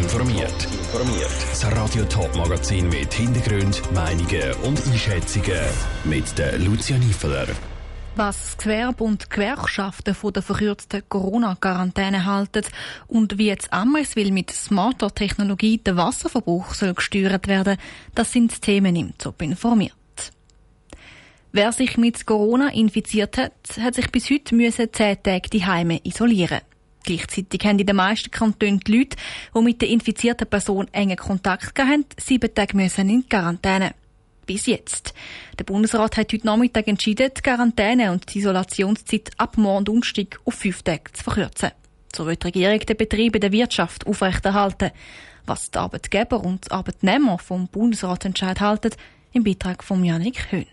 informiert. Informiert. Das Radio Top Magazin mit Hintergrund, Meinungen und Einschätzungen mit der Lucia Niefeler. Was das Gewerbe und Gewerkschaften von der verkürzten Corona-Quarantäne halten und wie jetzt Ammerswil mit smarter Technologie der Wasserverbrauch soll gesteuert werden, das sind Themen im Top informiert. Wer sich mit Corona infiziert hat, hat sich bis heute müssen zehn Tage die Heime isolieren. Gleichzeitig haben in den meisten Kantonen die Leute, die mit der infizierten Person engen Kontakt hatten, sieben Tage müssen in Quarantäne. Bis jetzt. Der Bundesrat hat heute Nachmittag entschieden, die Quarantäne und die Isolationszeit ab morgen Donnerstag auf fünf Tage zu verkürzen. So wird die Regierung den Betrieb in der Wirtschaft aufrechterhalten. Was die Arbeitgeber und Arbeitnehmer vom Bundesratentscheid halten, im Beitrag von Janik Höhn.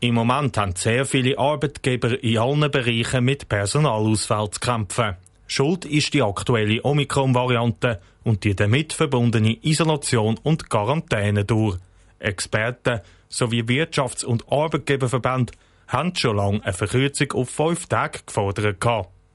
Im Moment haben sehr viele Arbeitgeber in allen Bereichen mit Personalausfall zu kämpfen. Schuld ist die aktuelle Omikron-Variante und die damit verbundene Isolation und Quarantäne durch. Experten sowie Wirtschafts- und Arbeitgeberverbände haben schon lange eine Verkürzung auf fünf Tage gefordert.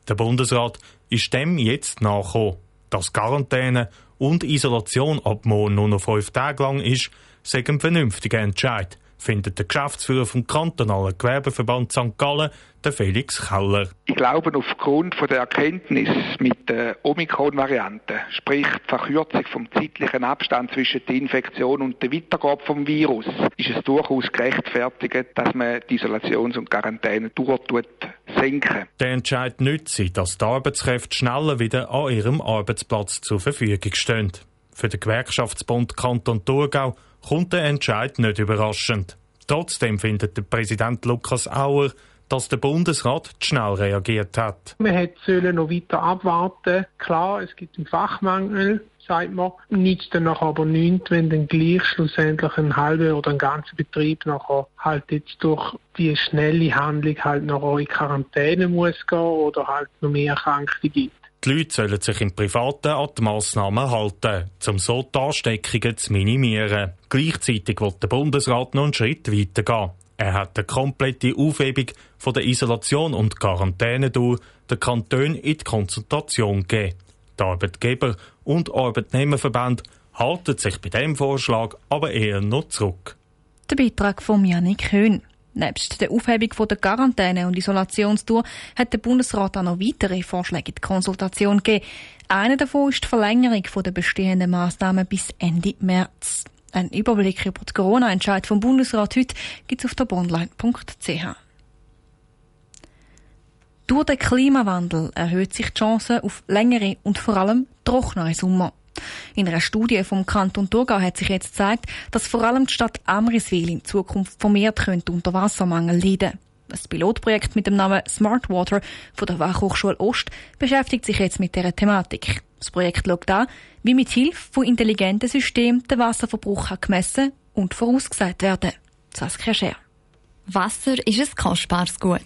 Der Bundesrat ist dem jetzt nachgekommen. Dass Quarantäne und Isolation ab morgen nur noch fünf Tage lang ist, sei ein vernünftiger Entscheid findet der Geschäftsführer vom kantonalen Gewerbeverband St. Gallen, der Felix Keller. Ich glaube, aufgrund der Erkenntnis mit der Omikron-Variante, sprich die Verkürzung vom zeitlichen Abstand zwischen der Infektion und der Weitergabe vom Virus, ist es durchaus gerechtfertigt, dass man die Isolations- und Quarantäne durchtut senken. Der Entscheid nützt dass die Arbeitskräfte schneller wieder an ihrem Arbeitsplatz zur Verfügung stehen. Für den Gewerkschaftsbund Kanton Thurgau kommt der Entscheid nicht überraschend. Trotzdem findet der Präsident Lukas Auer, dass der Bundesrat zu schnell reagiert hat. Man hätte noch weiter abwarten. Klar, es gibt einen Fachmangel, sagt man. Nichts danach aber nichts, wenn dann gleich schlussendlich ein halber oder ein ganzer Betrieb nachher halt jetzt durch die schnelle Handlung halt noch in Quarantäne muss gehen oder halt noch mehr Erkrankte gibt. Die Leute sollen sich im Privaten an die Massnahmen halten, um so die Ansteckungen zu minimieren. Gleichzeitig will der Bundesrat noch einen Schritt weitergehen. Er hat eine komplette Aufhebung von der Isolation und Quarantäne durch den Kanton in die Konsultation gegeben. Die Arbeitgeber und Arbeitnehmerverbände halten sich bei diesem Vorschlag aber eher noch zurück. Der Beitrag von Janik Höhn. Nebst der Aufhebung der Quarantäne- und Isolationstour hat der Bundesrat auch noch weitere Vorschläge in die Konsultation gegeben. Einer davon ist die Verlängerung der bestehenden Maßnahmen bis Ende März. Ein Überblick über den Corona-Entscheid vom Bundesrat heute gibt es auf der bonline.ch. Durch den Klimawandel erhöht sich die Chance auf längere und vor allem trockenere Sommer. In einer Studie vom Kanton Thurgau hat sich jetzt gezeigt, dass vor allem die Stadt Amriswil in Zukunft vermehrt könnte unter Wassermangel leiden. Das Pilotprojekt mit dem Namen Smart Water von der Fachhochschule Ost beschäftigt sich jetzt mit dieser Thematik. Das Projekt schaut an, wie mit Hilfe von intelligenten Systemen der Wasserverbrauch gemessen und vorausgesagt werden. Saskia Scher. Wasser ist ein kostbares Gut.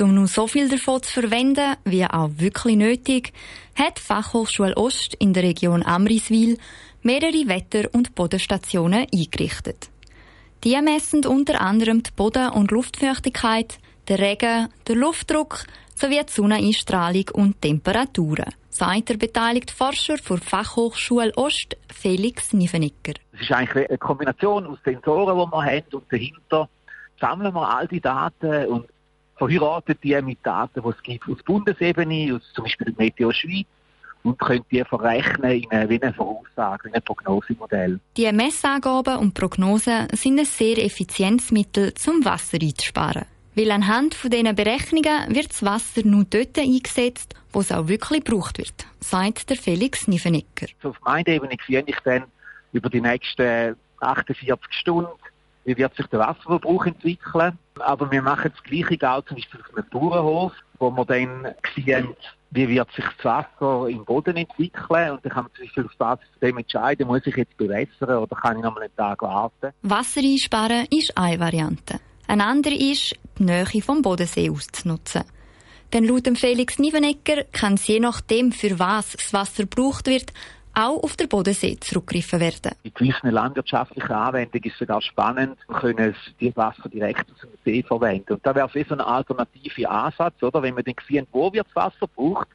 Um nur so viel davon zu verwenden, wie auch wirklich nötig, hat die Fachhochschule Ost in der Region Amriswil mehrere Wetter- und Bodenstationen eingerichtet. Die messen unter anderem die Boden- und Luftfeuchtigkeit, den Regen, den Luftdruck sowie die Sonneneinstrahlung und Temperaturen, sagt der beteiligte Forscher der Fachhochschule Ost, Felix Niefenicker. Es ist eigentlich eine Kombination aus Sensoren, die wir haben und dahinter sammeln wir all die Daten und verheiratet die mit Daten, die es gibt aus Bundesebene, aus zum Beispiel Meteo Schweiz, und könnt die verrechnen in eine, wie eine Voraussage, in ein Prognosemodell. Die Messangaben und Prognosen sind ein sehr effizientes Mittel, um Wasser einzusparen. Weil anhand von diesen Berechnungen wird das Wasser nur dort eingesetzt, wo es auch wirklich gebraucht wird, sagt der Felix Niefenicker. So auf Ebene sehe ich dann über die nächsten 48 Stunden, wie wird sich der Wasserverbrauch entwickeln. Aber wir machen das Gleiche auch zum Beispiel auf einem Bauernhof, wo wir dann sehen, wie wird sich das Wasser im Boden entwickeln und dann kann man zum Beispiel auf Basis dem entscheiden, muss ich jetzt bewässern oder kann ich noch einen Tag warten. Wasser einsparen ist eine Variante. Eine andere ist, die Nähe vom Bodensee auszunutzen. Denn laut Felix Nivenecker kann es je nachdem, für was das Wasser gebraucht wird, auch auf der Bodensee zurückgegriffen werden. In gewissen landwirtschaftlichen Anwendungen ist es sogar spannend, wir können das Wasser direkt aus dem See verwenden. Und da wäre es so ein alternativer Ansatz, oder? Wenn wir dann sehen, wo wir das Wasser braucht,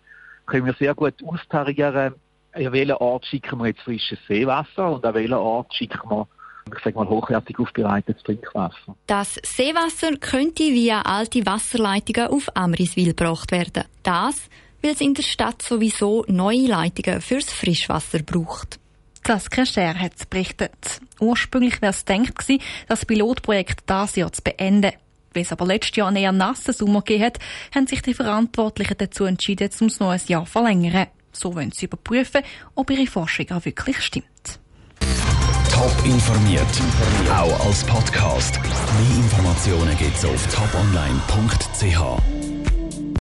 können wir sehr gut austarieren, an welchen Ort schicken wir jetzt frisches Seewasser und an welchen Ort schicken wir ich sage mal, hochwertig aufbereitetes Trinkwasser. Das Seewasser könnte via alte Wasserleitungen auf Amriswil gebracht werden. Das, weil es in der Stadt sowieso neue Leitungen fürs Frischwasser braucht. Saskia Scher hat es berichtet. Ursprünglich wäre es gedacht gewesen, das Pilotprojekt dieses Jahr zu beenden. Weil es aber letztes Jahr einen eher nassen Sommer gegeben hat, haben sich die Verantwortlichen dazu entschieden, um es noch ein Jahr zu verlängern. So wollen sie überprüfen, ob ihre Forschung auch wirklich stimmt. Top informiert, auch als Podcast. Mehr Informationen gibt es auf toponline.ch.